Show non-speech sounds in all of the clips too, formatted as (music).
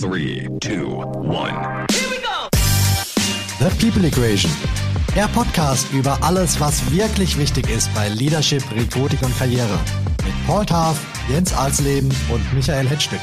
Three, two, one. The People Equation. Der Podcast über alles, was wirklich wichtig ist bei Leadership, Recruiting und Karriere. Mit Paul Taff, Jens Alsleben und Michael Hetzstück.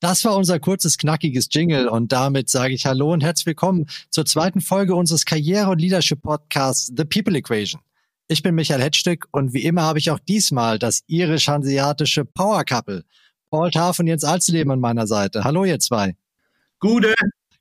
Das war unser kurzes, knackiges Jingle und damit sage ich Hallo und herzlich willkommen zur zweiten Folge unseres Karriere- und Leadership-Podcasts The People Equation. Ich bin Michael Hetzstück und wie immer habe ich auch diesmal das irisch-hanseatische Power Couple. Paul Taff und Jens Alsleben an meiner Seite. Hallo ihr zwei. Gute.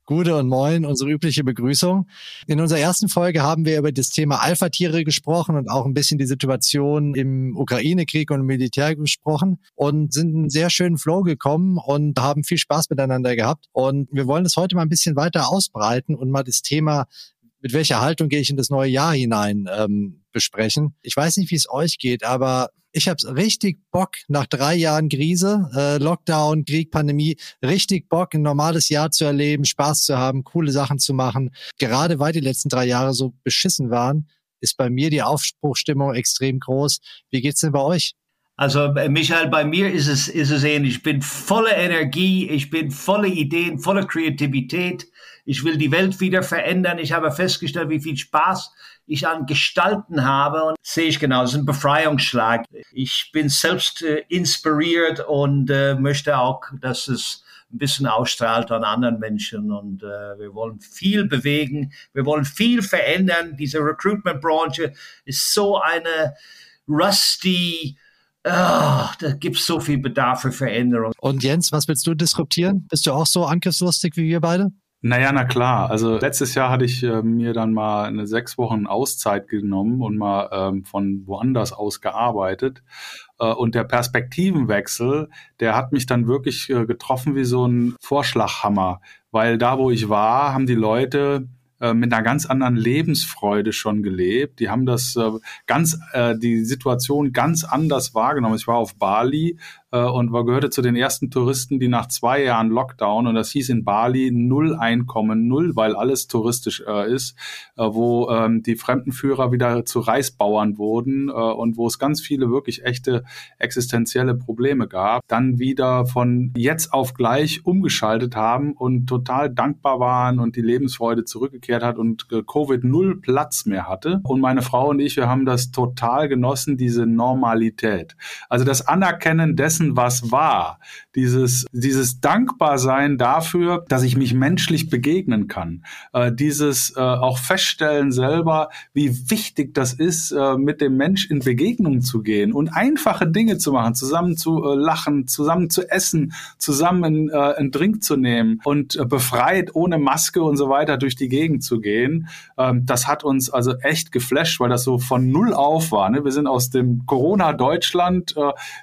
Gute und moin, unsere übliche Begrüßung. In unserer ersten Folge haben wir über das Thema Alpha-Tiere gesprochen und auch ein bisschen die Situation im Ukraine-Krieg und im Militär gesprochen und sind in einen sehr schönen Flow gekommen und haben viel Spaß miteinander gehabt. Und wir wollen das heute mal ein bisschen weiter ausbreiten und mal das Thema mit welcher Haltung gehe ich in das neue Jahr hinein ähm, besprechen. Ich weiß nicht, wie es euch geht, aber ich habe richtig Bock nach drei Jahren Krise, äh, Lockdown, Krieg, Pandemie, richtig Bock, ein normales Jahr zu erleben, Spaß zu haben, coole Sachen zu machen. Gerade weil die letzten drei Jahre so beschissen waren, ist bei mir die Aufbruchstimmung extrem groß. Wie geht's denn bei euch? Also Michael, bei mir ist es, ist es ähnlich. Ich bin voller Energie, ich bin voller Ideen, voller Kreativität. Ich will die Welt wieder verändern. Ich habe festgestellt, wie viel Spaß ich an Gestalten habe und sehe ich genau, es ist ein Befreiungsschlag. Ich bin selbst äh, inspiriert und äh, möchte auch, dass es ein bisschen ausstrahlt an anderen Menschen und äh, wir wollen viel bewegen, wir wollen viel verändern. Diese Recruitment-Branche ist so eine rusty, Oh, da gibt es so viel Bedarf für Veränderung. Und Jens, was willst du disruptieren? Bist du auch so angriffslustig wie wir beide? Naja, na klar. Also letztes Jahr hatte ich äh, mir dann mal eine sechs Wochen Auszeit genommen und mal ähm, von woanders aus gearbeitet. Äh, und der Perspektivenwechsel, der hat mich dann wirklich äh, getroffen wie so ein Vorschlaghammer. Weil da, wo ich war, haben die Leute äh, mit einer ganz anderen Lebensfreude schon gelebt. Die haben das äh, ganz, äh, die Situation ganz anders wahrgenommen. Ich war auf Bali und war, gehörte zu den ersten Touristen, die nach zwei Jahren Lockdown, und das hieß in Bali null Einkommen, null, weil alles touristisch äh, ist, äh, wo ähm, die Fremdenführer wieder zu Reisbauern wurden äh, und wo es ganz viele wirklich echte existenzielle Probleme gab, dann wieder von jetzt auf gleich umgeschaltet haben und total dankbar waren und die Lebensfreude zurückgekehrt hat und äh, Covid null Platz mehr hatte. Und meine Frau und ich, wir haben das total genossen, diese Normalität. Also das Anerkennen dessen, dessen, was war. Dieses, dieses Dankbarsein dafür, dass ich mich menschlich begegnen kann. Äh, dieses äh, auch feststellen selber, wie wichtig das ist, äh, mit dem Mensch in Begegnung zu gehen und einfache Dinge zu machen, zusammen zu äh, lachen, zusammen zu essen, zusammen äh, einen Drink zu nehmen und äh, befreit ohne Maske und so weiter durch die Gegend zu gehen. Ähm, das hat uns also echt geflasht, weil das so von null auf war. Ne? Wir sind aus dem Corona-Deutschland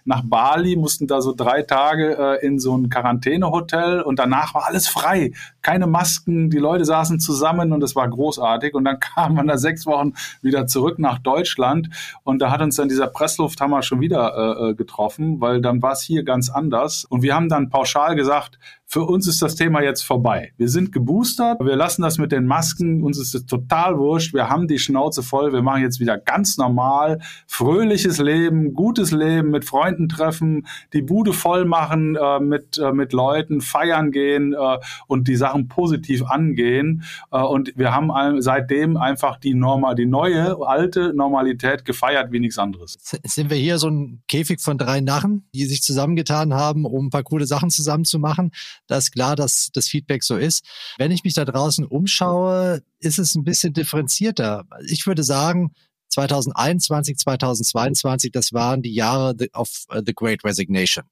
nach Bali, mussten da so drei Tage äh, in so ein Quarantänehotel und danach war alles frei. Keine Masken, die Leute saßen zusammen und es war großartig. Und dann kam man da sechs Wochen wieder zurück nach Deutschland und da hat uns dann dieser Presslufthammer schon wieder äh, äh getroffen, weil dann war es hier ganz anders. Und wir haben dann pauschal gesagt, für uns ist das Thema jetzt vorbei. Wir sind geboostert, wir lassen das mit den Masken, uns ist es total wurscht, wir haben die Schnauze voll, wir machen jetzt wieder ganz normal, fröhliches Leben, gutes Leben, mit Freunden treffen, die Bude voll machen, äh, mit, äh, mit Leuten feiern gehen äh, und die Sachen positiv angehen. Äh, und wir haben seitdem einfach die Norma, die neue, alte Normalität gefeiert wie nichts anderes. Sind wir hier so ein Käfig von drei Narren, die sich zusammengetan haben, um ein paar coole Sachen zusammen zu machen? Da ist klar, dass das Feedback so ist. Wenn ich mich da draußen umschaue, ist es ein bisschen differenzierter. Ich würde sagen, 2021, 2022, das waren die Jahre of uh, the Great Resignation.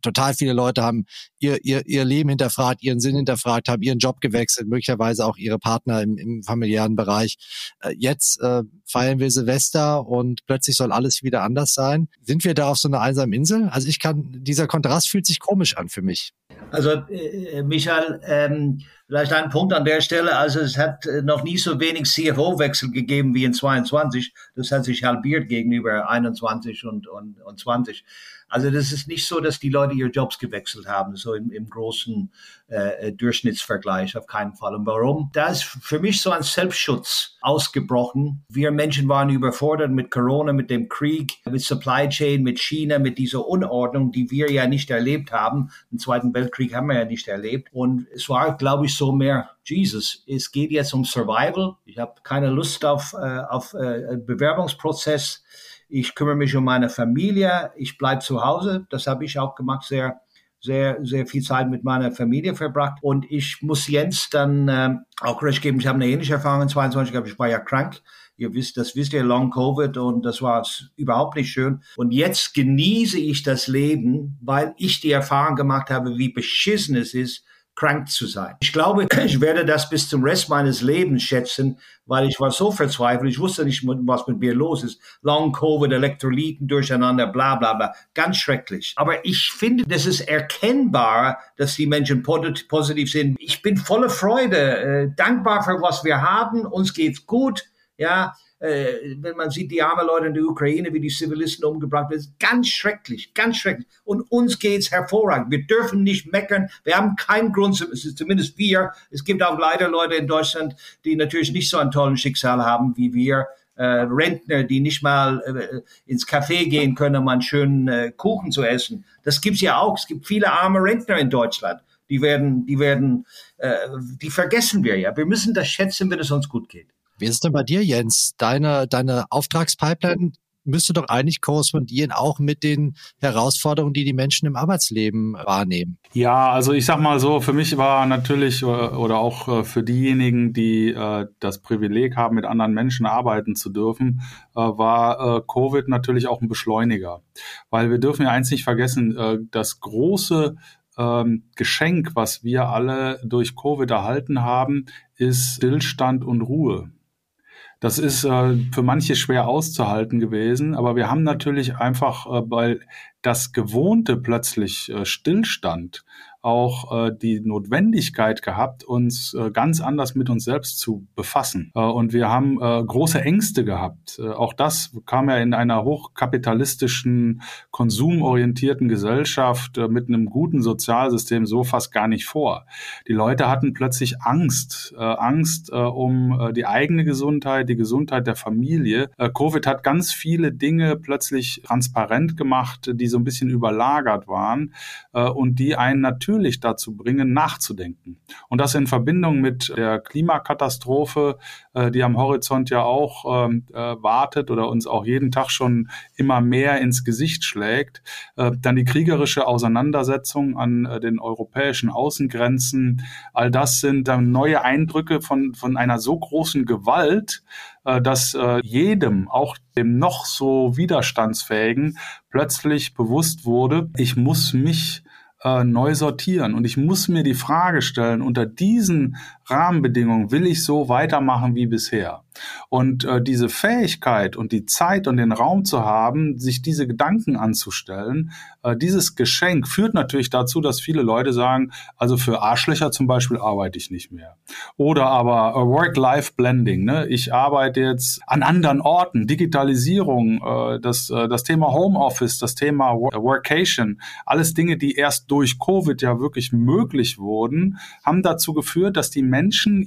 Total viele Leute haben ihr, ihr, ihr Leben hinterfragt, ihren Sinn hinterfragt, haben ihren Job gewechselt, möglicherweise auch ihre Partner im, im familiären Bereich. Äh, jetzt äh, feiern wir Silvester und plötzlich soll alles wieder anders sein. Sind wir da auf so einer einsamen Insel? Also ich kann, dieser Kontrast fühlt sich komisch an für mich. Also äh, Michael, ähm, vielleicht ein Punkt an der Stelle. Also es hat äh, noch nie so wenig CFO-Wechsel gegeben wie in 22. Das hat sich halbiert gegenüber 21 und, und, und 20. Also das ist nicht so, dass die Leute ihre Jobs gewechselt haben, so im, im großen äh, Durchschnittsvergleich auf keinen Fall. Und warum? Da ist für mich so ein Selbstschutz ausgebrochen. Wir Menschen waren überfordert mit Corona, mit dem Krieg, mit Supply Chain, mit China, mit dieser Unordnung, die wir ja nicht erlebt haben. Den Zweiten Weltkrieg haben wir ja nicht erlebt. Und es war, glaube ich, so mehr Jesus, es geht jetzt um Survival. Ich habe keine Lust auf, äh, auf äh, Bewerbungsprozess. Ich kümmere mich um meine Familie. Ich bleibe zu Hause. Das habe ich auch gemacht, sehr, sehr, sehr viel Zeit mit meiner Familie verbracht. Und ich muss Jens dann ähm, auch recht geben. Ich habe eine ähnliche Erfahrung in 22, aber ich war ja krank. Ihr wisst, das wisst ihr, Long Covid und das war überhaupt nicht schön. Und jetzt genieße ich das Leben, weil ich die Erfahrung gemacht habe, wie beschissen es ist, krank zu sein. Ich glaube, (clears throat) ich werde das bis zum Rest meines Lebens schätzen, weil ich war so verzweifelt. Ich wusste nicht, was mit mir los ist. Long Covid, Elektrolyten durcheinander, bla, bla, bla. Ganz schrecklich. Aber ich finde, das ist erkennbar, dass die Menschen positiv sind. Ich bin voller Freude, äh, dankbar für was wir haben. Uns geht's gut. Ja, äh, wenn man sieht, die armen Leute in der Ukraine, wie die Zivilisten umgebracht werden, ist ganz schrecklich, ganz schrecklich. Und uns geht's hervorragend. Wir dürfen nicht meckern. Wir haben keinen Grund, zumindest wir. Es gibt auch leider Leute in Deutschland, die natürlich nicht so ein tolles Schicksal haben wie wir. Äh, Rentner, die nicht mal äh, ins Café gehen können, um einen schönen äh, Kuchen zu essen. Das gibt's ja auch. Es gibt viele arme Rentner in Deutschland. Die werden, die werden, äh, die vergessen wir ja. Wir müssen das schätzen, wenn es uns gut geht. Wie ist es denn bei dir, Jens? Deine, deine Auftragspipeline müsste doch eigentlich korrespondieren auch mit den Herausforderungen, die die Menschen im Arbeitsleben wahrnehmen. Ja, also ich sag mal so, für mich war natürlich äh, oder auch äh, für diejenigen, die äh, das Privileg haben, mit anderen Menschen arbeiten zu dürfen, war Covid natürlich auch ein Beschleuniger. Weil wir dürfen ja eins nicht vergessen, das große ähm, Geschenk, was wir alle durch Covid erhalten haben, ist Stillstand und Ruhe. Das ist äh, für manche schwer auszuhalten gewesen, aber wir haben natürlich einfach, äh, weil das Gewohnte plötzlich äh, stillstand, auch äh, die Notwendigkeit gehabt, uns äh, ganz anders mit uns selbst zu befassen. Äh, und wir haben äh, große Ängste gehabt. Äh, auch das kam ja in einer hochkapitalistischen, konsumorientierten Gesellschaft äh, mit einem guten Sozialsystem so fast gar nicht vor. Die Leute hatten plötzlich Angst, äh, Angst äh, um äh, die eigene Gesundheit, die Gesundheit der Familie. Äh, Covid hat ganz viele Dinge plötzlich transparent gemacht, die so ein bisschen überlagert waren äh, und die einen natürlich natürlich dazu bringen, nachzudenken. Und das in Verbindung mit der Klimakatastrophe, äh, die am Horizont ja auch ähm, äh, wartet oder uns auch jeden Tag schon immer mehr ins Gesicht schlägt. Äh, dann die kriegerische Auseinandersetzung an den europäischen Außengrenzen. All das sind dann neue Eindrücke von, von einer so großen Gewalt, dass jedem, auch dem noch so widerstandsfähigen, plötzlich bewusst wurde, ich muss mich äh, neu sortieren. Und ich muss mir die Frage stellen, unter diesen Rahmenbedingungen will ich so weitermachen wie bisher. Und äh, diese Fähigkeit und die Zeit und den Raum zu haben, sich diese Gedanken anzustellen, äh, dieses Geschenk führt natürlich dazu, dass viele Leute sagen, also für Arschlöcher zum Beispiel arbeite ich nicht mehr. Oder aber äh, Work-Life-Blending, ne? ich arbeite jetzt an anderen Orten, Digitalisierung, äh, das, äh, das Thema Homeoffice, das Thema Workation, alles Dinge, die erst durch Covid ja wirklich möglich wurden, haben dazu geführt, dass die Menschen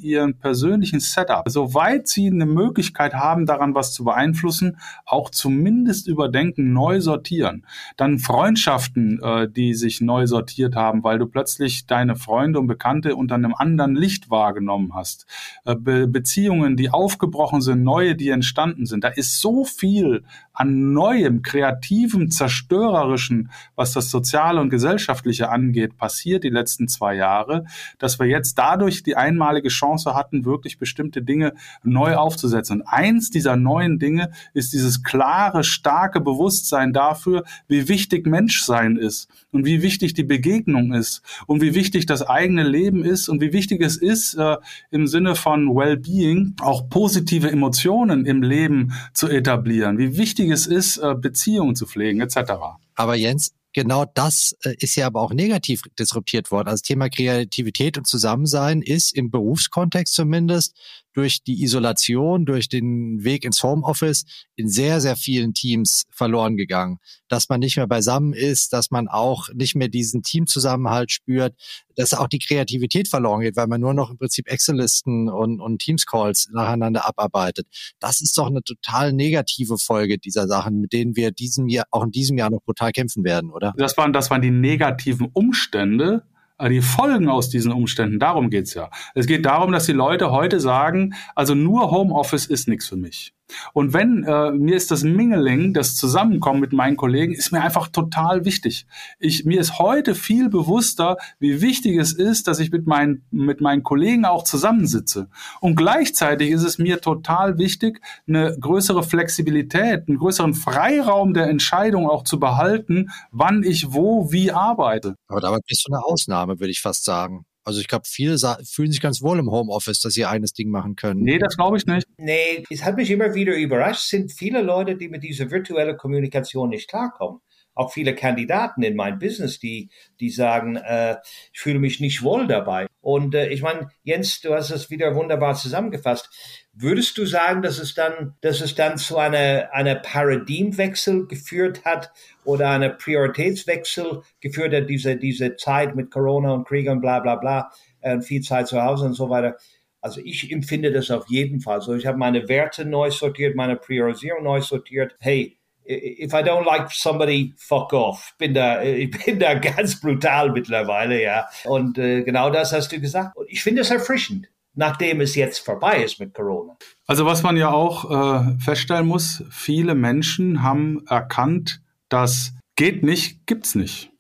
ihren persönlichen Setup, soweit sie eine Möglichkeit haben, daran was zu beeinflussen, auch zumindest überdenken, neu sortieren. Dann Freundschaften, äh, die sich neu sortiert haben, weil du plötzlich deine Freunde und Bekannte unter einem anderen Licht wahrgenommen hast. Äh, Be Beziehungen, die aufgebrochen sind, neue, die entstanden sind. Da ist so viel an neuem, kreativem, zerstörerischen, was das Soziale und Gesellschaftliche angeht, passiert die letzten zwei Jahre, dass wir jetzt dadurch die einmalige Chance hatten, wirklich bestimmte Dinge neu aufzusetzen. Und eins dieser neuen Dinge ist dieses klare, starke Bewusstsein dafür, wie wichtig Menschsein ist und wie wichtig die Begegnung ist und wie wichtig das eigene Leben ist und wie wichtig es ist, äh, im Sinne von Wellbeing auch positive Emotionen im Leben zu etablieren, wie wichtig es ist, äh, Beziehungen zu pflegen, etc. Aber Jens, genau das äh, ist ja aber auch negativ disruptiert worden. Also das Thema Kreativität und Zusammensein ist im Berufskontext zumindest durch die Isolation, durch den Weg ins Homeoffice in sehr, sehr vielen Teams verloren gegangen. Dass man nicht mehr beisammen ist, dass man auch nicht mehr diesen Teamzusammenhalt spürt, dass auch die Kreativität verloren geht, weil man nur noch im Prinzip Excel-Listen und, und Teams-Calls nacheinander abarbeitet. Das ist doch eine total negative Folge dieser Sachen, mit denen wir diesem Jahr, auch in diesem Jahr noch brutal kämpfen werden, oder? Das waren, das waren die negativen Umstände, die Folgen aus diesen Umständen, darum geht's ja. Es geht darum, dass die Leute heute sagen, also nur Homeoffice ist nichts für mich. Und wenn äh, mir ist das Mingling, das Zusammenkommen mit meinen Kollegen, ist mir einfach total wichtig. Ich, mir ist heute viel bewusster, wie wichtig es ist, dass ich mit meinen, mit meinen Kollegen auch zusammensitze. Und gleichzeitig ist es mir total wichtig, eine größere Flexibilität, einen größeren Freiraum der Entscheidung auch zu behalten, wann ich wo, wie arbeite. Aber dabei bist du eine Ausnahme, würde ich fast sagen. Also ich glaube, viele fühlen sich ganz wohl im Homeoffice, dass sie eines Ding machen können. Nee, das glaube ich nicht. Nee, es hat mich immer wieder überrascht, Es sind viele Leute, die mit dieser virtuellen Kommunikation nicht klarkommen. Auch viele Kandidaten in meinem Business, die, die sagen, äh, ich fühle mich nicht wohl dabei. Und äh, ich meine, Jens, du hast es wieder wunderbar zusammengefasst. Würdest du sagen, dass es dann, dass es dann zu einer, einer Paradigmwechsel geführt hat oder einer Prioritätswechsel geführt hat, diese, diese Zeit mit Corona und Krieg und bla, bla, bla, äh, viel Zeit zu Hause und so weiter? Also ich empfinde das auf jeden Fall so. Ich habe meine Werte neu sortiert, meine Priorisierung neu sortiert. Hey, if I don't like somebody, fuck off. (laughs) Bin da, ich bin da ganz brutal mittlerweile, ja. Und äh, genau das hast du gesagt. Und ich finde es erfrischend, nachdem es jetzt vorbei ist mit Corona. Also was man ja auch äh, feststellen muss, viele Menschen haben erkannt, dass geht nicht, gibt's nicht.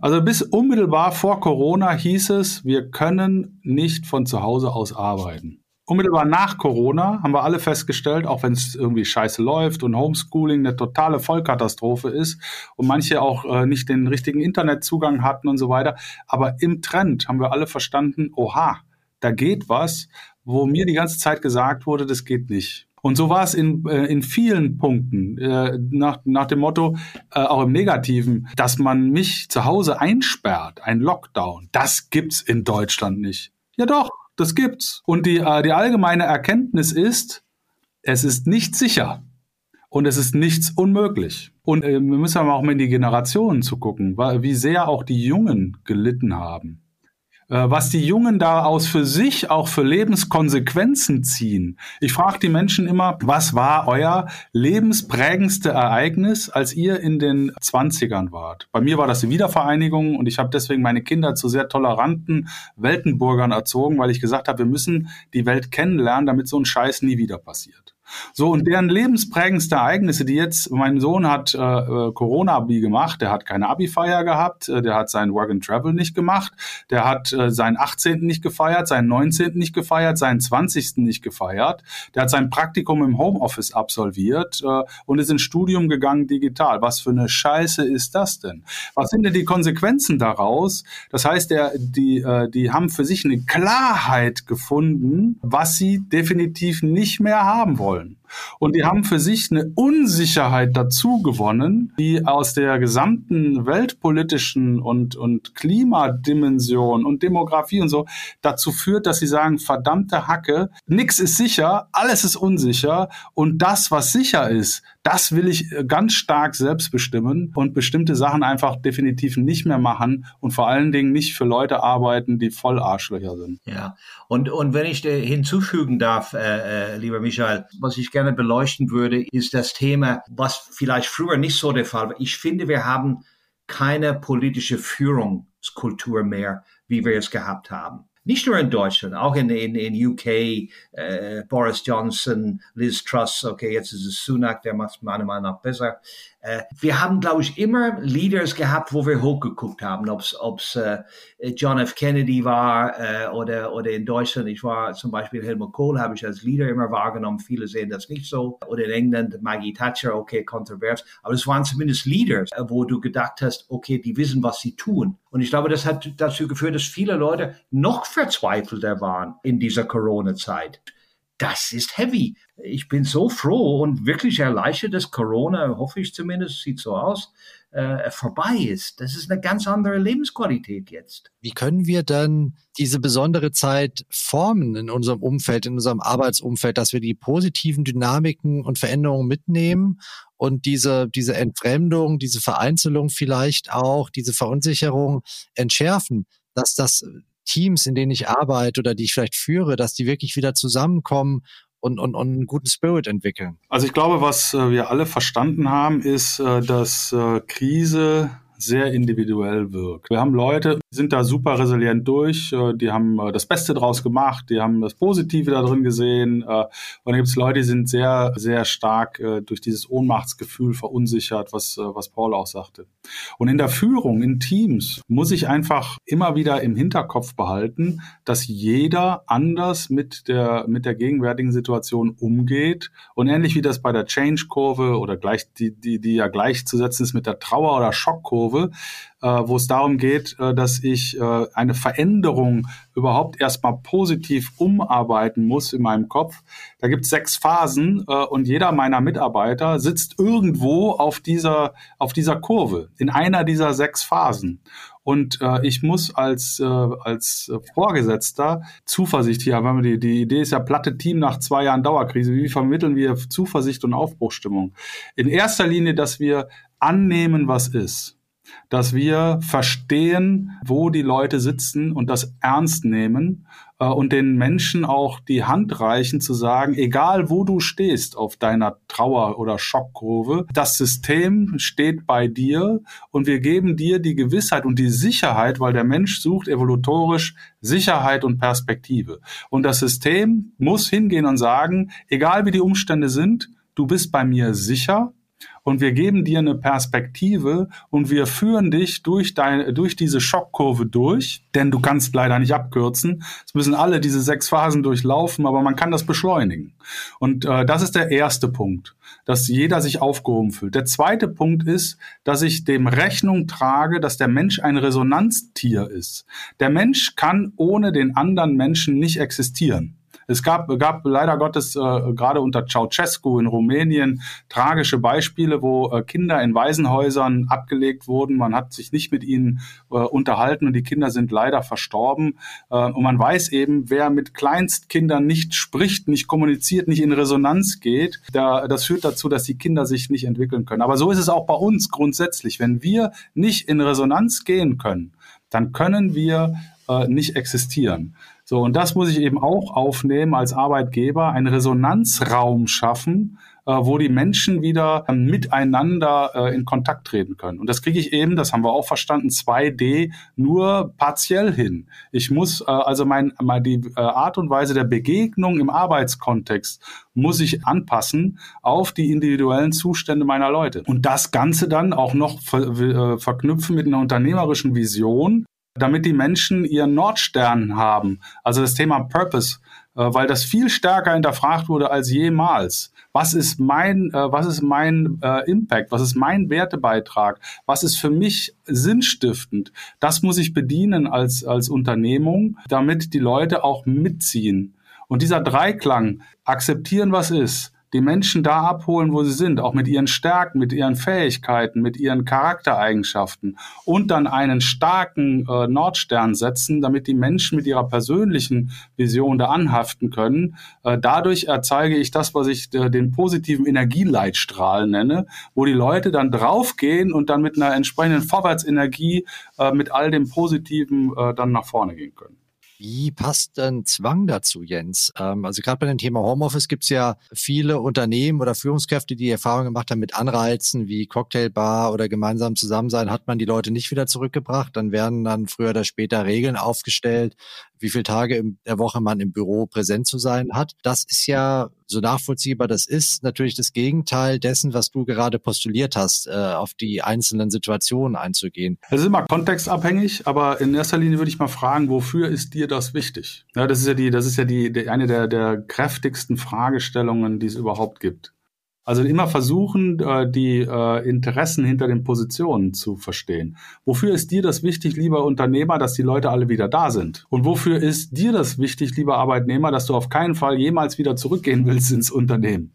Also bis unmittelbar vor Corona hieß es, wir können nicht von zu Hause aus arbeiten. Unmittelbar nach Corona haben wir alle festgestellt, auch wenn es irgendwie scheiße läuft und Homeschooling eine totale Vollkatastrophe ist und manche auch äh, nicht den richtigen Internetzugang hatten und so weiter. Aber im Trend haben wir alle verstanden, oha, da geht was, wo mir die ganze Zeit gesagt wurde, das geht nicht. Und so war es in, äh, in vielen Punkten, äh, nach, nach dem Motto, äh, auch im Negativen, dass man mich zu Hause einsperrt, ein Lockdown. Das gibt's in Deutschland nicht. Ja doch, das gibt's. Und die, äh, die allgemeine Erkenntnis ist, es ist nicht sicher. Und es ist nichts unmöglich. Und äh, wir müssen aber auch mal in die Generationen zu gucken, wie sehr auch die Jungen gelitten haben. Äh, was die Jungen daraus für sich auch für Lebenskonsequenzen ziehen. Ich frage die Menschen immer, was war euer lebensprägendste Ereignis, als ihr in den Zwanzigern wart? Bei mir war das die Wiedervereinigung und ich habe deswegen meine Kinder zu sehr toleranten Weltenburgern erzogen, weil ich gesagt habe, wir müssen die Welt kennenlernen, damit so ein Scheiß nie wieder passiert. So, und deren lebensprägendste Ereignisse, die jetzt, mein Sohn hat äh, äh, Corona-Abi gemacht, der hat keine Abi-Feier gehabt, äh, der hat sein Work and Travel nicht gemacht, der hat äh, seinen 18. nicht gefeiert, seinen 19. nicht gefeiert, seinen 20. nicht gefeiert, der hat sein Praktikum im Homeoffice absolviert äh, und ist ins Studium gegangen digital. Was für eine Scheiße ist das denn? Was sind denn die Konsequenzen daraus? Das heißt, der, die, äh, die haben für sich eine Klarheit gefunden, was sie definitiv nicht mehr haben wollen. Und die haben für sich eine Unsicherheit dazu gewonnen, die aus der gesamten weltpolitischen und, und Klimadimension und Demografie und so dazu führt, dass sie sagen, verdammte Hacke, nix ist sicher, alles ist unsicher. Und das, was sicher ist, das will ich ganz stark selbst bestimmen und bestimmte Sachen einfach definitiv nicht mehr machen und vor allen Dingen nicht für Leute arbeiten, die voll Arschlöcher sind. Ja, und, und wenn ich hinzufügen darf, äh, äh, lieber Michael, was ich gerne beleuchten würde, ist das Thema, was vielleicht früher nicht so der Fall war. Ich finde, wir haben keine politische Führungskultur mehr, wie wir es gehabt haben. Nicht nur in Deutschland, auch in, in, in UK, äh, Boris Johnson, Liz Truss, okay, jetzt ist es Sunak, der macht es meiner Meinung nach besser. Äh, wir haben, glaube ich, immer Leaders gehabt, wo wir hochgeguckt haben, ob es äh, John F. Kennedy war äh, oder, oder in Deutschland, ich war zum Beispiel Helmut Kohl, habe ich als Leader immer wahrgenommen, viele sehen das nicht so. Oder in England Maggie Thatcher, okay, kontrovers, aber es waren zumindest Leaders, äh, wo du gedacht hast, okay, die wissen, was sie tun. Und ich glaube, das hat dazu geführt, dass viele Leute noch verzweifelter waren in dieser Corona-Zeit das ist heavy. Ich bin so froh und wirklich erleichtert, dass Corona, hoffe ich zumindest, sieht so aus, äh, vorbei ist. Das ist eine ganz andere Lebensqualität jetzt. Wie können wir dann diese besondere Zeit formen in unserem Umfeld, in unserem Arbeitsumfeld, dass wir die positiven Dynamiken und Veränderungen mitnehmen und diese, diese Entfremdung, diese Vereinzelung vielleicht auch, diese Verunsicherung entschärfen, dass das Teams, in denen ich arbeite oder die ich vielleicht führe, dass die wirklich wieder zusammenkommen und, und, und einen guten Spirit entwickeln. Also ich glaube, was äh, wir alle verstanden haben, ist, äh, dass äh, Krise sehr individuell wirkt. Wir haben Leute, sind da super resilient durch, äh, die haben äh, das Beste draus gemacht, die haben das Positive da drin gesehen. Äh, und dann gibt es Leute, die sind sehr, sehr stark durch dieses Ohnmachtsgefühl verunsichert, was, was Paul auch sagte. Und in der Führung, in Teams, muss ich einfach immer wieder im Hinterkopf behalten, dass jeder anders mit der, mit der gegenwärtigen Situation umgeht. Und ähnlich wie das bei der Change-Kurve oder gleich, die, die, die ja gleichzusetzen ist mit der Trauer- oder Schockkurve, Kurve, äh, wo es darum geht, äh, dass ich äh, eine Veränderung überhaupt erstmal positiv umarbeiten muss in meinem Kopf. Da gibt es sechs Phasen äh, und jeder meiner Mitarbeiter sitzt irgendwo auf dieser, auf dieser Kurve, in einer dieser sechs Phasen. Und äh, ich muss als, äh, als Vorgesetzter Zuversicht hier haben. Die, die Idee ist ja platte Team nach zwei Jahren Dauerkrise. Wie vermitteln wir Zuversicht und Aufbruchstimmung? In erster Linie, dass wir annehmen, was ist dass wir verstehen, wo die Leute sitzen und das ernst nehmen äh, und den Menschen auch die Hand reichen zu sagen, egal wo du stehst auf deiner Trauer- oder Schockkurve, das System steht bei dir und wir geben dir die Gewissheit und die Sicherheit, weil der Mensch sucht evolutorisch Sicherheit und Perspektive. Und das System muss hingehen und sagen, egal wie die Umstände sind, du bist bei mir sicher, und wir geben dir eine Perspektive und wir führen dich durch, dein, durch diese Schockkurve durch, denn du kannst leider nicht abkürzen. Es müssen alle diese sechs Phasen durchlaufen, aber man kann das beschleunigen. Und äh, das ist der erste Punkt, dass jeder sich aufgehoben fühlt. Der zweite Punkt ist, dass ich dem Rechnung trage, dass der Mensch ein Resonanztier ist. Der Mensch kann ohne den anderen Menschen nicht existieren. Es gab, gab leider Gottes äh, gerade unter Ceausescu in Rumänien tragische Beispiele, wo äh, Kinder in Waisenhäusern abgelegt wurden. Man hat sich nicht mit ihnen äh, unterhalten und die Kinder sind leider verstorben. Äh, und man weiß eben, wer mit Kleinstkindern nicht spricht, nicht kommuniziert, nicht in Resonanz geht, da, das führt dazu, dass die Kinder sich nicht entwickeln können. Aber so ist es auch bei uns grundsätzlich. Wenn wir nicht in Resonanz gehen können, dann können wir äh, nicht existieren. So, und das muss ich eben auch aufnehmen als Arbeitgeber, einen Resonanzraum schaffen, äh, wo die Menschen wieder äh, miteinander äh, in Kontakt treten können. Und das kriege ich eben, das haben wir auch verstanden, 2D nur partiell hin. Ich muss äh, also mein, mal die äh, Art und Weise der Begegnung im Arbeitskontext muss ich anpassen auf die individuellen Zustände meiner Leute. Und das Ganze dann auch noch ver äh, verknüpfen mit einer unternehmerischen Vision, damit die Menschen ihren Nordstern haben. Also das Thema Purpose, äh, weil das viel stärker hinterfragt wurde als jemals. Was ist mein, äh, was ist mein äh, Impact? Was ist mein Wertebeitrag? Was ist für mich sinnstiftend? Das muss ich bedienen als, als Unternehmung, damit die Leute auch mitziehen. Und dieser Dreiklang, akzeptieren, was ist, die Menschen da abholen, wo sie sind, auch mit ihren Stärken, mit ihren Fähigkeiten, mit ihren Charaktereigenschaften und dann einen starken äh, Nordstern setzen, damit die Menschen mit ihrer persönlichen Vision da anhaften können. Äh, dadurch erzeige ich das, was ich äh, den positiven Energieleitstrahl nenne, wo die Leute dann draufgehen und dann mit einer entsprechenden Vorwärtsenergie äh, mit all dem Positiven äh, dann nach vorne gehen können. Wie passt denn Zwang dazu, Jens? Ähm, also gerade bei dem Thema Homeoffice gibt es ja viele Unternehmen oder Führungskräfte, die Erfahrungen gemacht haben mit Anreizen wie Cocktailbar oder gemeinsam Zusammensein. Hat man die Leute nicht wieder zurückgebracht, dann werden dann früher oder später Regeln aufgestellt, wie viele Tage in der Woche man im Büro präsent zu sein hat. Das ist ja so nachvollziehbar das ist, natürlich das Gegenteil dessen, was du gerade postuliert hast, äh, auf die einzelnen Situationen einzugehen. Es ist immer kontextabhängig, aber in erster Linie würde ich mal fragen, wofür ist dir das wichtig? Ja, das ist ja die, das ist ja die, die eine der, der kräftigsten Fragestellungen, die es überhaupt gibt. Also immer versuchen, äh, die äh, Interessen hinter den Positionen zu verstehen. Wofür ist dir das wichtig, lieber Unternehmer, dass die Leute alle wieder da sind? Und wofür ist dir das wichtig, lieber Arbeitnehmer, dass du auf keinen Fall jemals wieder zurückgehen willst ins Unternehmen?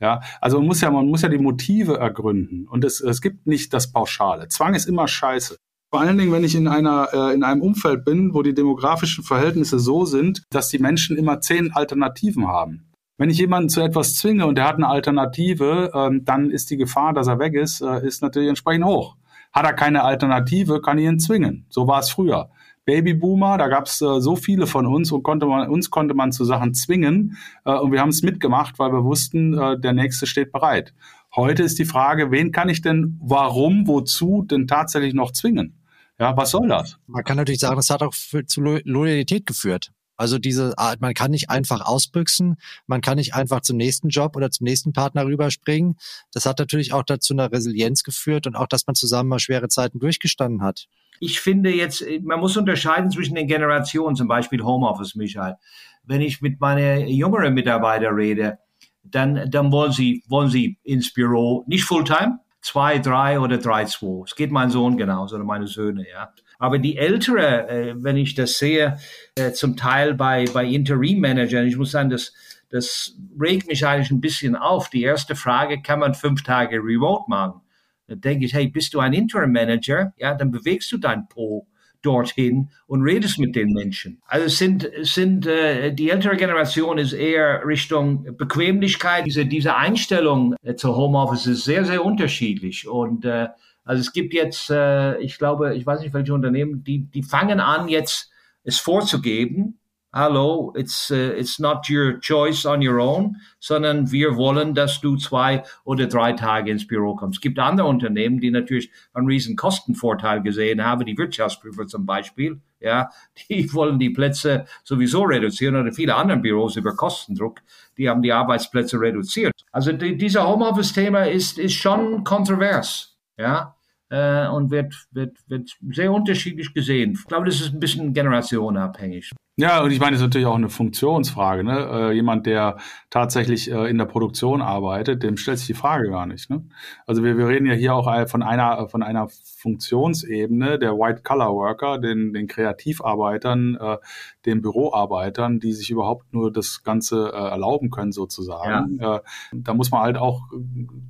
Ja, also man muss ja, man muss ja die Motive ergründen. Und es, es gibt nicht das Pauschale. Zwang ist immer scheiße. Vor allen Dingen, wenn ich in einer, äh, in einem Umfeld bin, wo die demografischen Verhältnisse so sind, dass die Menschen immer zehn Alternativen haben. Wenn ich jemanden zu etwas zwinge und der hat eine Alternative, ähm, dann ist die Gefahr, dass er weg ist, äh, ist natürlich entsprechend hoch. Hat er keine Alternative, kann ich ihn zwingen. So war es früher. Babyboomer, da gab es äh, so viele von uns und konnte man, uns konnte man zu Sachen zwingen äh, und wir haben es mitgemacht, weil wir wussten, äh, der nächste steht bereit. Heute ist die Frage, wen kann ich denn, warum, wozu denn tatsächlich noch zwingen? Ja, was soll das? Man kann natürlich sagen, das hat auch für, zu Loyalität geführt. Also diese Art, man kann nicht einfach ausbüchsen, man kann nicht einfach zum nächsten Job oder zum nächsten Partner rüberspringen. Das hat natürlich auch dazu eine Resilienz geführt und auch, dass man zusammen mal schwere Zeiten durchgestanden hat. Ich finde jetzt, man muss unterscheiden zwischen den Generationen, zum Beispiel Homeoffice, Michael. Wenn ich mit meinen jüngeren Mitarbeitern rede, dann, dann wollen sie, wollen sie ins Büro, nicht Fulltime, zwei, drei oder drei, zwei. Es geht mein Sohn genauso oder meine Söhne, ja. Aber die Ältere, äh, wenn ich das sehe, äh, zum Teil bei, bei Interim-Managern, ich muss sagen, das, das regt mich eigentlich ein bisschen auf. Die erste Frage, kann man fünf Tage remote machen? Dann denke ich, hey, bist du ein Interim-Manager? Ja, dann bewegst du dein Po dorthin und redest mit den Menschen. Also sind, sind äh, die ältere Generation ist eher Richtung Bequemlichkeit. Diese, diese Einstellung äh, zur Homeoffice ist sehr, sehr unterschiedlich. Und äh, also es gibt jetzt, äh, ich glaube, ich weiß nicht welche Unternehmen, die, die fangen an jetzt es vorzugeben hallo, it's, uh, it's not your choice on your own, sondern wir wollen, dass du zwei oder drei Tage ins Büro kommst. Es gibt andere Unternehmen, die natürlich einen riesen Kostenvorteil gesehen haben, die Wirtschaftsprüfer zum Beispiel, ja, (laughs) die wollen die Plätze sowieso reduzieren oder viele andere Büros über Kostendruck, die haben die Arbeitsplätze reduziert. Also die, dieser Homeoffice-Thema ist, ist schon kontrovers, ja, äh, und wird, wird, wird sehr unterschiedlich gesehen. Ich glaube, das ist ein bisschen generationenabhängig. Ja, und ich meine, das ist natürlich auch eine Funktionsfrage. Ne? Äh, jemand, der tatsächlich äh, in der Produktion arbeitet, dem stellt sich die Frage gar nicht. Ne? Also wir, wir reden ja hier auch von einer, von einer Funktionsebene der White-Collar-Worker, den, den Kreativarbeitern, äh, den Büroarbeitern, die sich überhaupt nur das Ganze äh, erlauben können sozusagen. Ja. Äh, da muss man halt auch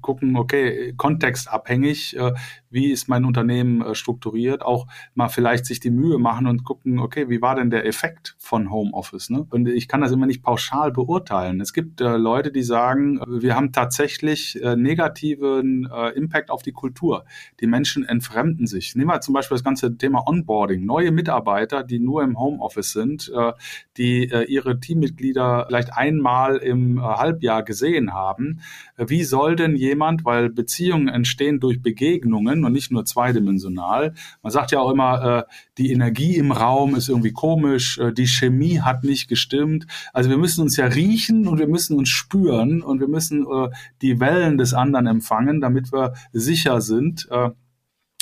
gucken, okay, kontextabhängig, äh, wie ist mein Unternehmen strukturiert, auch mal vielleicht sich die Mühe machen und gucken, okay, wie war denn der Effekt von Homeoffice? Ne? Und ich kann das immer nicht pauschal beurteilen. Es gibt äh, Leute, die sagen, wir haben tatsächlich äh, negativen äh, Impact auf die Kultur. Die Menschen entfremden sich. Nehmen wir zum Beispiel das ganze Thema Onboarding. Neue Mitarbeiter, die nur im Homeoffice sind, äh, die äh, ihre Teammitglieder vielleicht einmal im äh, Halbjahr gesehen haben. Wie soll denn jemand, weil Beziehungen entstehen durch Begegnungen und nicht nur zweidimensional. Man sagt ja auch immer, die Energie im Raum ist irgendwie komisch, die Chemie hat nicht gestimmt. Also wir müssen uns ja riechen und wir müssen uns spüren und wir müssen äh, die Wellen des anderen empfangen, damit wir sicher sind. Äh,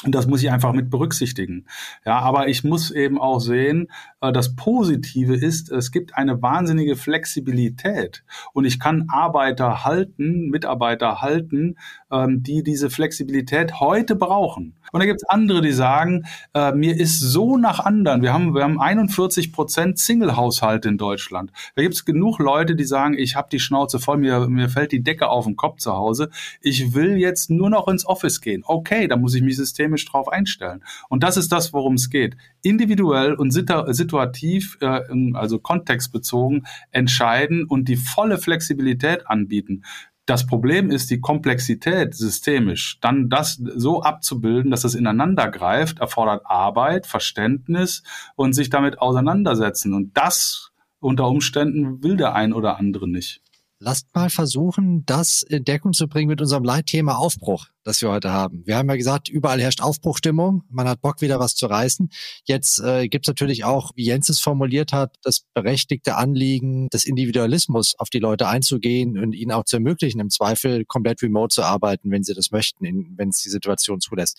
und das muss ich einfach mit berücksichtigen. Ja, aber ich muss eben auch sehen, äh, das Positive ist, es gibt eine wahnsinnige Flexibilität und ich kann Arbeiter halten, Mitarbeiter halten, ähm, die diese Flexibilität heute brauchen. Und da gibt es andere, die sagen, äh, mir ist so nach anderen. Wir haben, wir haben 41 Prozent Single-Haushalte in Deutschland. Da gibt es genug Leute, die sagen, ich habe die Schnauze voll, mir, mir fällt die Decke auf den Kopf zu Hause. Ich will jetzt nur noch ins Office gehen. Okay, da muss ich mich systemisch drauf einstellen. Und das ist das, worum es geht. Individuell und situativ, äh, also kontextbezogen entscheiden und die volle Flexibilität anbieten. Das Problem ist die Komplexität systemisch. Dann das so abzubilden, dass es ineinander greift, erfordert Arbeit, Verständnis und sich damit auseinandersetzen. Und das unter Umständen will der ein oder andere nicht. Lasst mal versuchen, das in Deckung zu bringen mit unserem Leitthema Aufbruch, das wir heute haben. Wir haben ja gesagt, überall herrscht Aufbruchstimmung, man hat Bock, wieder was zu reißen. Jetzt äh, gibt es natürlich auch, wie Jens es formuliert hat, das berechtigte Anliegen des Individualismus, auf die Leute einzugehen und ihnen auch zu ermöglichen, im Zweifel komplett remote zu arbeiten, wenn sie das möchten, wenn es die Situation zulässt.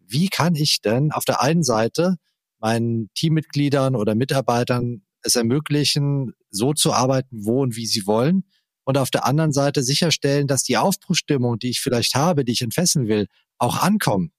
Wie kann ich denn auf der einen Seite meinen Teammitgliedern oder Mitarbeitern es ermöglichen, so zu arbeiten, wo und wie sie wollen? Und auf der anderen Seite sicherstellen, dass die Aufbruchstimmung, die ich vielleicht habe, die ich entfesseln will, auch ankommen.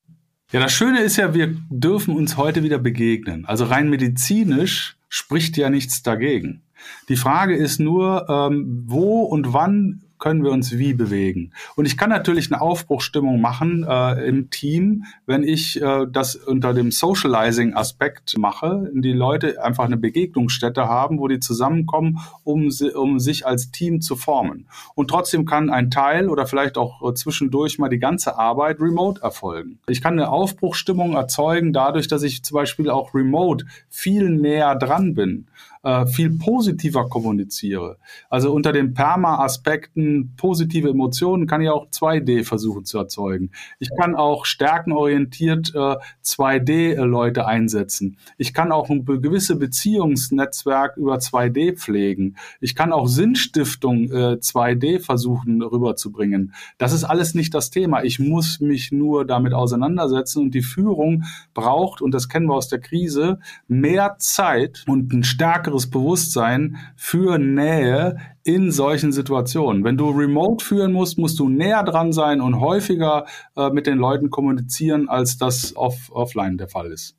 Ja, das Schöne ist ja, wir dürfen uns heute wieder begegnen. Also rein medizinisch spricht ja nichts dagegen. Die Frage ist nur, ähm, wo und wann können wir uns wie bewegen. Und ich kann natürlich eine Aufbruchstimmung machen äh, im Team, wenn ich äh, das unter dem Socializing-Aspekt mache, die Leute einfach eine Begegnungsstätte haben, wo die zusammenkommen, um, um sich als Team zu formen. Und trotzdem kann ein Teil oder vielleicht auch äh, zwischendurch mal die ganze Arbeit remote erfolgen. Ich kann eine Aufbruchstimmung erzeugen dadurch, dass ich zum Beispiel auch remote viel näher dran bin äh, viel positiver kommuniziere. Also unter den Perma-Aspekten positive Emotionen kann ich auch 2D versuchen zu erzeugen. Ich kann auch stärkenorientiert äh, 2D-Leute einsetzen. Ich kann auch ein gewisse Beziehungsnetzwerk über 2D pflegen. Ich kann auch Sinnstiftung äh, 2D versuchen rüberzubringen. Das ist alles nicht das Thema. Ich muss mich nur damit auseinandersetzen und die Führung braucht, und das kennen wir aus der Krise, mehr Zeit und ein stärkeres stärkeres Bewusstsein für Nähe in solchen Situationen. Wenn du remote führen musst, musst du näher dran sein und häufiger äh, mit den Leuten kommunizieren, als das off offline der Fall ist.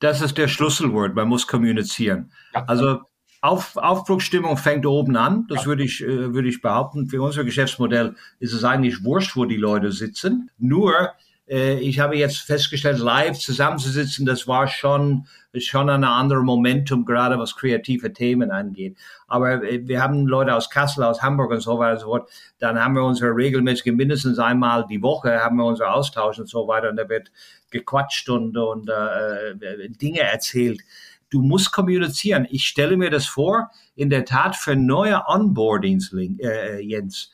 Das ist der Schlüsselwort. Man muss kommunizieren. Ja. Also auf, Aufbruchstimmung fängt oben an. Das würde ich, äh, würde ich behaupten. Für unser Geschäftsmodell ist es eigentlich wurscht, wo die Leute sitzen. Nur ich habe jetzt festgestellt, live zusammenzusitzen, das war schon, schon ein anderes Momentum, gerade was kreative Themen angeht. Aber äh, wir haben Leute aus Kassel, aus Hamburg und so weiter und so fort. Dann haben wir unsere regelmäßige, mindestens einmal die Woche haben wir unsere Austausch und so weiter und da wird gequatscht und, und äh, äh Dinge erzählt. Du musst kommunizieren. Ich stelle mir das vor, in der Tat für neue Onboardings, äh, Jens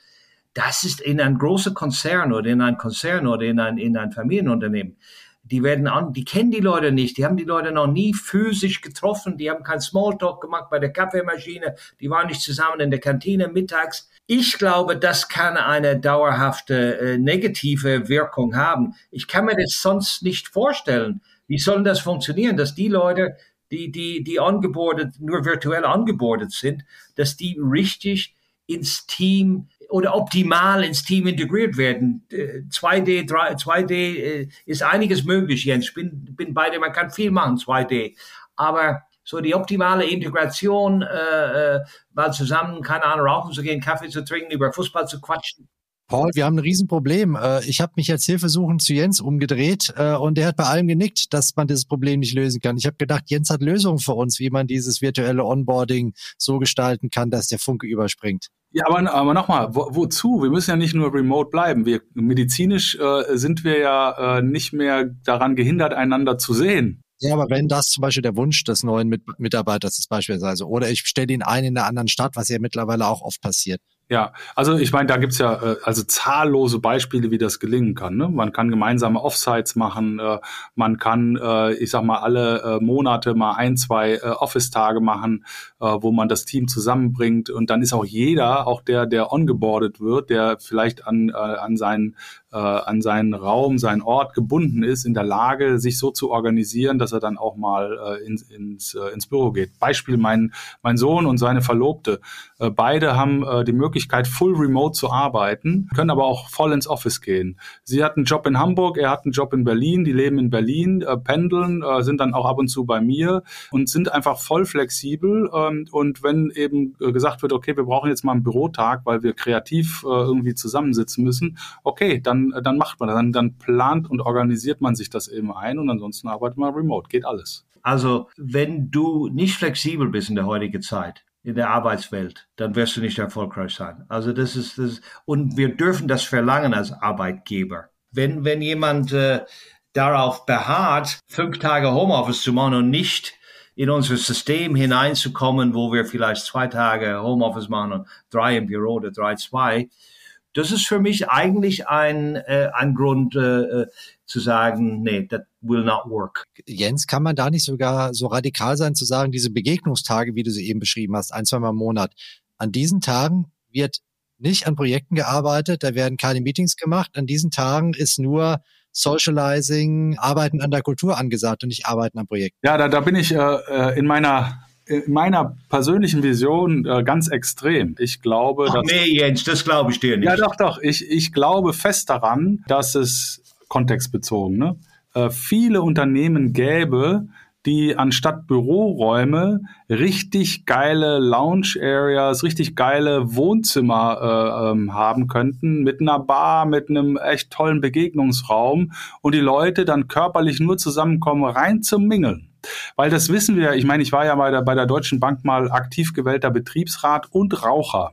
das ist in ein großer Konzern oder in ein Konzern oder in ein, in ein Familienunternehmen. Die werden an, die kennen die Leute nicht, die haben die Leute noch nie physisch getroffen, die haben keinen Smalltalk gemacht bei der Kaffeemaschine, die waren nicht zusammen in der Kantine mittags. Ich glaube, das kann eine dauerhafte äh, negative Wirkung haben. Ich kann mir das sonst nicht vorstellen. Wie soll das funktionieren, dass die Leute, die, die, die angebordet, nur virtuell angebordet sind, dass die richtig ins Team oder optimal ins Team integriert werden. 2D, 3, 2D ist einiges möglich, Jens. Ich bin, bin bei dir, man kann viel machen, 2D. Aber so die optimale Integration, äh, äh, mal zusammen, keine Ahnung, rauchen zu gehen, Kaffee zu trinken, über Fußball zu quatschen. Paul, wir haben ein Riesenproblem. Äh, ich habe mich jetzt hilfesuchend zu Jens umgedreht äh, und der hat bei allem genickt, dass man dieses Problem nicht lösen kann. Ich habe gedacht, Jens hat Lösungen für uns, wie man dieses virtuelle Onboarding so gestalten kann, dass der Funke überspringt. Ja, aber, aber nochmal, wo, wozu? Wir müssen ja nicht nur remote bleiben. Wir, medizinisch äh, sind wir ja äh, nicht mehr daran gehindert, einander zu sehen. Ja, aber wenn das zum Beispiel der Wunsch des neuen Mit Mitarbeiters ist beispielsweise, oder ich stelle ihn ein in einer anderen Stadt, was ja mittlerweile auch oft passiert. Ja, also ich meine, da gibt's ja äh, also zahllose Beispiele, wie das gelingen kann. Ne? Man kann gemeinsame Offsites machen, äh, man kann, äh, ich sag mal, alle äh, Monate mal ein, zwei äh, Office-Tage machen, äh, wo man das Team zusammenbringt und dann ist auch jeder, auch der, der ongeboardet wird, der vielleicht an, äh, an seinen äh, an seinen Raum, seinen Ort gebunden ist, in der Lage, sich so zu organisieren, dass er dann auch mal äh, ins, ins, äh, ins Büro geht. Beispiel mein, mein Sohn und seine Verlobte. Äh, beide haben äh, die Möglichkeit, full remote zu arbeiten, können aber auch voll ins Office gehen. Sie hat einen Job in Hamburg, er hat einen Job in Berlin, die leben in Berlin, äh, pendeln, äh, sind dann auch ab und zu bei mir und sind einfach voll flexibel. Ähm, und wenn eben äh, gesagt wird, okay, wir brauchen jetzt mal einen Bürotag, weil wir kreativ äh, irgendwie zusammensitzen müssen, okay, dann dann, macht man das. Dann, dann plant und organisiert man sich das eben ein und ansonsten arbeitet man remote. Geht alles. Also, wenn du nicht flexibel bist in der heutigen Zeit, in der Arbeitswelt, dann wirst du nicht erfolgreich sein. Also das ist das und wir dürfen das verlangen als Arbeitgeber. Wenn wenn jemand äh, darauf beharrt, fünf Tage Homeoffice zu machen und nicht in unser System hineinzukommen, wo wir vielleicht zwei Tage Homeoffice machen und drei im Büro oder drei zwei, das ist für mich eigentlich ein, äh, ein Grund äh, äh, zu sagen, nee, that will not work. Jens, kann man da nicht sogar so radikal sein zu sagen, diese Begegnungstage, wie du sie eben beschrieben hast, ein, zweimal im Monat, an diesen Tagen wird nicht an Projekten gearbeitet, da werden keine Meetings gemacht. An diesen Tagen ist nur Socializing, Arbeiten an der Kultur angesagt und nicht Arbeiten am Projekt. Ja, da, da bin ich äh, äh in meiner in meiner persönlichen Vision äh, ganz extrem. Ich glaube, Ach dass. nee, Jens, das glaube ich dir nicht. Ja, doch, doch. Ich, ich glaube fest daran, dass es kontextbezogen, ne? Äh, viele Unternehmen gäbe, die anstatt Büroräume richtig geile Lounge Areas, richtig geile Wohnzimmer äh, ähm, haben könnten mit einer Bar, mit einem echt tollen Begegnungsraum und die Leute dann körperlich nur zusammenkommen, rein zum Mingeln. Weil das wissen wir, ich meine, ich war ja bei der, bei der Deutschen Bank mal aktiv gewählter Betriebsrat und Raucher.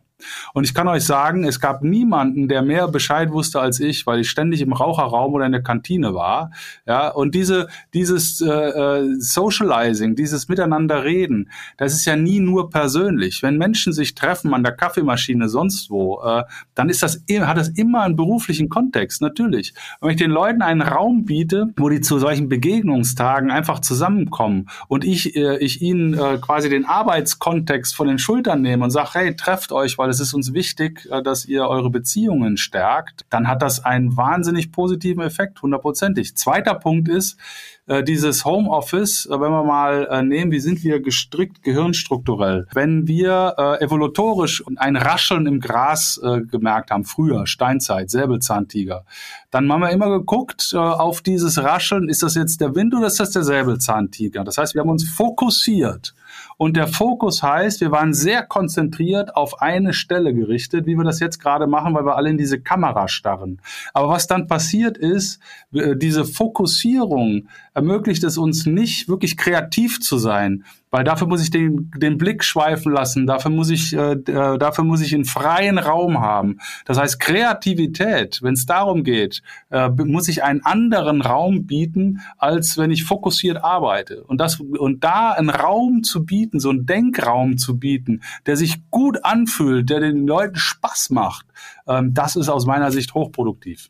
Und ich kann euch sagen, es gab niemanden, der mehr Bescheid wusste als ich, weil ich ständig im Raucherraum oder in der Kantine war. Ja, und diese, dieses äh, äh Socializing, dieses Miteinanderreden, das ist ja nie nur persönlich. Wenn Menschen sich treffen an der Kaffeemaschine, sonst wo, äh, dann ist das, hat das immer einen beruflichen Kontext, natürlich. Und wenn ich den Leuten einen Raum biete, wo die zu solchen Begegnungstagen einfach zusammenkommen und ich, äh, ich ihnen äh, quasi den Arbeitskontext von den Schultern nehme und sage, hey, trefft euch, weil weil es ist uns wichtig, äh, dass ihr eure Beziehungen stärkt, dann hat das einen wahnsinnig positiven Effekt, hundertprozentig. Zweiter Punkt ist, äh, dieses Homeoffice, äh, wenn wir mal nehmen, wie sind wir gestrickt gehirnstrukturell? Wenn wir evolutorisch ein Rascheln im Gras gemerkt haben, früher, Steinzeit, Säbelzahntiger, dann haben wir immer geguckt auf dieses Rascheln, ist das jetzt der Wind oder ist das der Säbelzahntiger? Das heißt, wir haben uns fokussiert und der Fokus heißt, wir waren sehr konzentriert auf eine Stelle gerichtet, wie wir das jetzt gerade machen, weil wir alle in diese Kamera starren. Aber was dann passiert ist, äh, diese Fokussierung ermöglicht es uns nicht, wirklich kreativ zu sein. Weil dafür muss ich den, den Blick schweifen lassen, dafür muss ich, äh, äh dafür muss ich einen freien Raum haben. Das heißt, Kreativität, wenn es darum geht, äh, muss ich einen anderen Raum bieten, als wenn ich fokussiert arbeite. Und das, und da einen Raum zu bieten, so einen Denkraum zu bieten, der sich gut anfühlt, der den Leuten Spaß macht, ähm, das ist aus meiner Sicht hochproduktiv.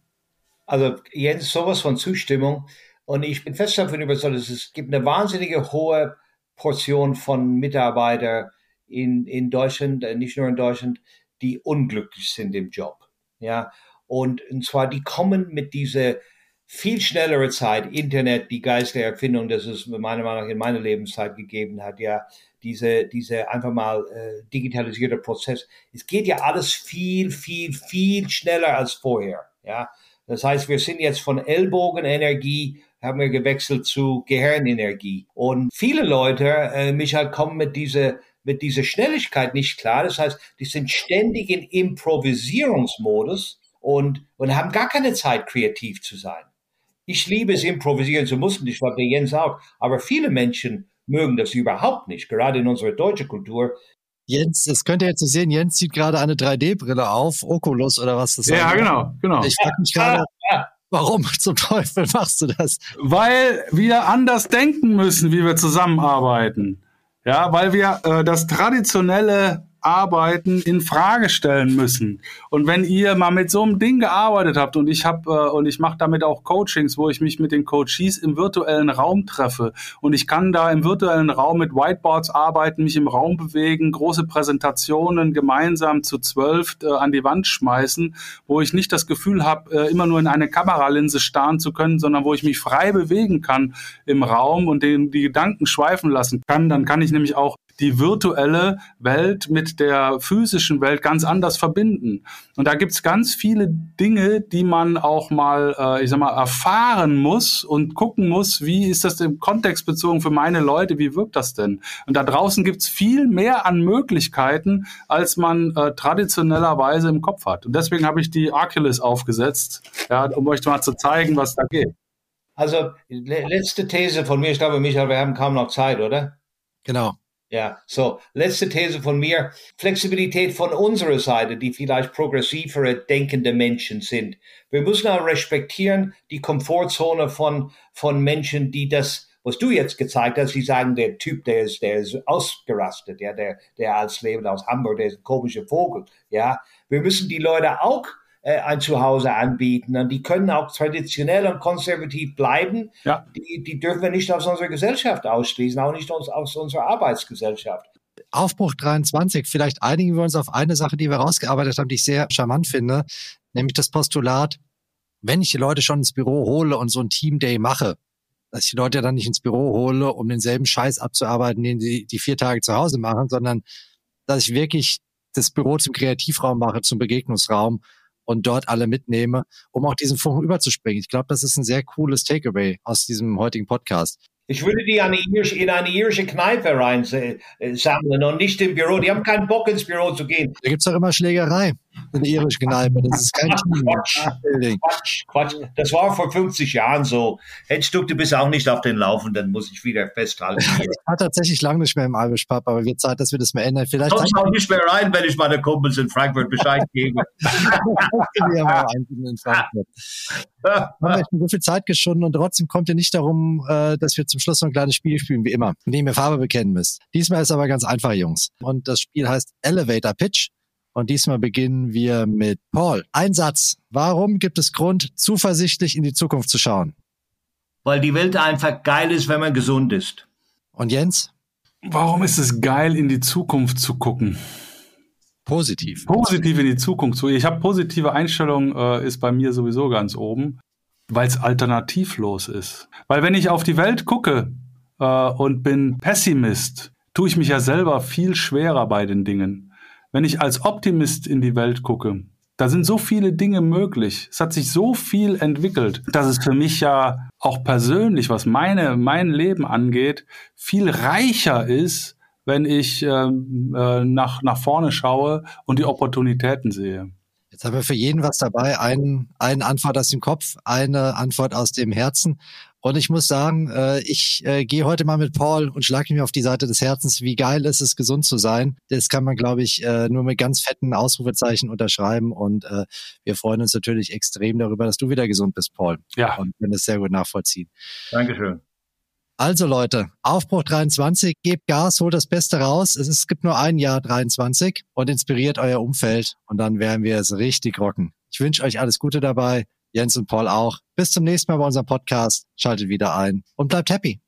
Also Jens, sowas von Zustimmung. Und ich bin fest davon überzeugt, es gibt eine wahnsinnige hohe Portion von Mitarbeitern in, in Deutschland, äh, nicht nur in Deutschland, die unglücklich sind im Job. Ja, und, und zwar die kommen mit dieser viel schnellere Zeit, Internet, die geistige Erfindung, das es meiner Meinung nach in meiner Lebenszeit gegeben hat, ja, diese, diese einfach mal äh, digitalisierte Prozess. Es geht ja alles viel, viel, viel schneller als vorher. Ja, das heißt, wir sind jetzt von Ellbogenenergie haben wir gewechselt zu Gehirnenergie. Und viele Leute, äh, Michael, kommen mit dieser mit dieser Schnelligkeit nicht klar. Das heißt, die sind ständig in Improvisierungsmodus und, und haben gar keine Zeit, kreativ zu sein. Ich liebe es, improvisieren zu müssen. Ich glaube, der Jens auch. Aber viele Menschen mögen das überhaupt nicht, gerade in unserer deutschen Kultur. Jens, das könnt ihr jetzt nicht sehen. Jens zieht gerade eine 3D-Brille auf, Oculus oder was das ist. Ja, genau, genau. Ich frage mich gerade, Warum zum Teufel machst du das? Weil wir anders denken müssen, wie wir zusammenarbeiten. Ja, weil wir äh, das traditionelle Arbeiten in Frage stellen müssen. Und wenn ihr mal mit so einem Ding gearbeitet habt und ich habe äh, und ich mache damit auch Coachings, wo ich mich mit den Coaches im virtuellen Raum treffe und ich kann da im virtuellen Raum mit Whiteboards arbeiten, mich im Raum bewegen, große Präsentationen gemeinsam zu zwölf äh, an die Wand schmeißen, wo ich nicht das Gefühl habe, äh, immer nur in eine Kameralinse starren zu können, sondern wo ich mich frei bewegen kann im Raum und den, die Gedanken schweifen lassen kann, dann kann ich nämlich auch die virtuelle Welt mit der physischen Welt ganz anders verbinden. Und da gibt's ganz viele Dinge, die man auch mal, äh, ich sag mal, erfahren muss und gucken muss, wie ist das im Kontext bezogen für meine Leute, wie wirkt das denn? Und da draußen gibt's viel mehr an Möglichkeiten, als man äh, traditionellerweise im Kopf hat. Und deswegen habe ich die Oculus aufgesetzt, ja, um euch mal zu zeigen, was da geht. Also letzte These von mir, ich glaube, Michael, wir haben kaum noch Zeit, oder? Genau. Ja, so, letzte These von mir. Flexibilität von unserer Seite, die vielleicht progressivere denkende Menschen sind. Wir müssen auch respektieren die Komfortzone von, von Menschen, die das, was du jetzt gezeigt hast, die sagen, der Typ, der ist, der ist ausgerastet, ja, der, der als Leben aus Hamburg, der ist ein komischer Vogel, ja. Wir müssen die Leute auch ein Zuhause anbieten. Und die können auch traditionell und konservativ bleiben. Ja. Die, die dürfen wir nicht aus unserer Gesellschaft ausschließen, auch nicht aus, aus unserer Arbeitsgesellschaft. Aufbruch 23, vielleicht einigen wir uns auf eine Sache, die wir rausgearbeitet haben, die ich sehr charmant finde, nämlich das Postulat, wenn ich die Leute schon ins Büro hole und so ein Team Day mache, dass ich die Leute dann nicht ins Büro hole, um denselben Scheiß abzuarbeiten, den sie die vier Tage zu Hause machen, sondern dass ich wirklich das Büro zum Kreativraum mache, zum Begegnungsraum und dort alle mitnehme, um auch diesen Funken überzuspringen. Ich glaube, das ist ein sehr cooles Takeaway aus diesem heutigen Podcast. Ich würde die eine irische, in eine irische Kneipe rein äh, und nicht im Büro. Die haben keinen Bock ins Büro zu gehen. Da gibt es doch immer Schlägerei in der irischen Kneipe. Das ist kein Quatsch, Quatsch, Quatsch. Das war vor 50 Jahren so. Headstuck, du bist auch nicht auf den Laufenden, muss ich wieder festhalten. ich war tatsächlich lange nicht mehr im Irish Pub, aber wird Zeit, dass wir das mehr ändern. Vielleicht Kommst auch nicht mehr rein, wenn ich meine Kumpels in Frankfurt Bescheid gebe. (laughs) wir haben in Frankfurt. haben wir so viel Zeit geschunden und trotzdem kommt ihr nicht darum, äh, dass wir zum Schluss noch ein kleines Spiel spielen, wie immer, in dem ihr Farbe bekennen müsst. Diesmal ist aber ganz einfach, Jungs. Und das Spiel heißt Elevator Pitch. Und diesmal beginnen wir mit Paul. Ein Satz. Warum gibt es Grund, zuversichtlich in die Zukunft zu schauen? Weil die Welt einfach geil ist, wenn man gesund ist. Und Jens? Warum ist es geil, in die Zukunft zu gucken? Positiv. Positiv in die Zukunft zu. Ich habe positive Einstellung, äh, ist bei mir sowieso ganz oben, weil es alternativlos ist. Weil wenn ich auf die Welt gucke äh, und bin Pessimist, tue ich mich ja selber viel schwerer bei den Dingen. Wenn ich als Optimist in die Welt gucke, da sind so viele Dinge möglich. Es hat sich so viel entwickelt, dass es für mich ja auch persönlich, was meine, mein Leben angeht, viel reicher ist, wenn ich ähm, äh, nach, nach vorne schaue und die Opportunitäten sehe. Jetzt haben wir für jeden was dabei. Ein, eine Antwort aus dem Kopf, eine Antwort aus dem Herzen. Und ich muss sagen, äh, ich äh, gehe heute mal mit Paul und schlage mir auf die Seite des Herzens. Wie geil ist es, gesund zu sein? Das kann man, glaube ich, äh, nur mit ganz fetten Ausrufezeichen unterschreiben. Und äh, wir freuen uns natürlich extrem darüber, dass du wieder gesund bist, Paul. Ja. Und können das sehr gut nachvollziehen. Dankeschön. Also Leute, Aufbruch 23, gebt Gas, holt das Beste raus. Es, ist, es gibt nur ein Jahr 23 und inspiriert euer Umfeld und dann werden wir es richtig rocken. Ich wünsche euch alles Gute dabei, Jens und Paul auch. Bis zum nächsten Mal bei unserem Podcast. Schaltet wieder ein und bleibt happy.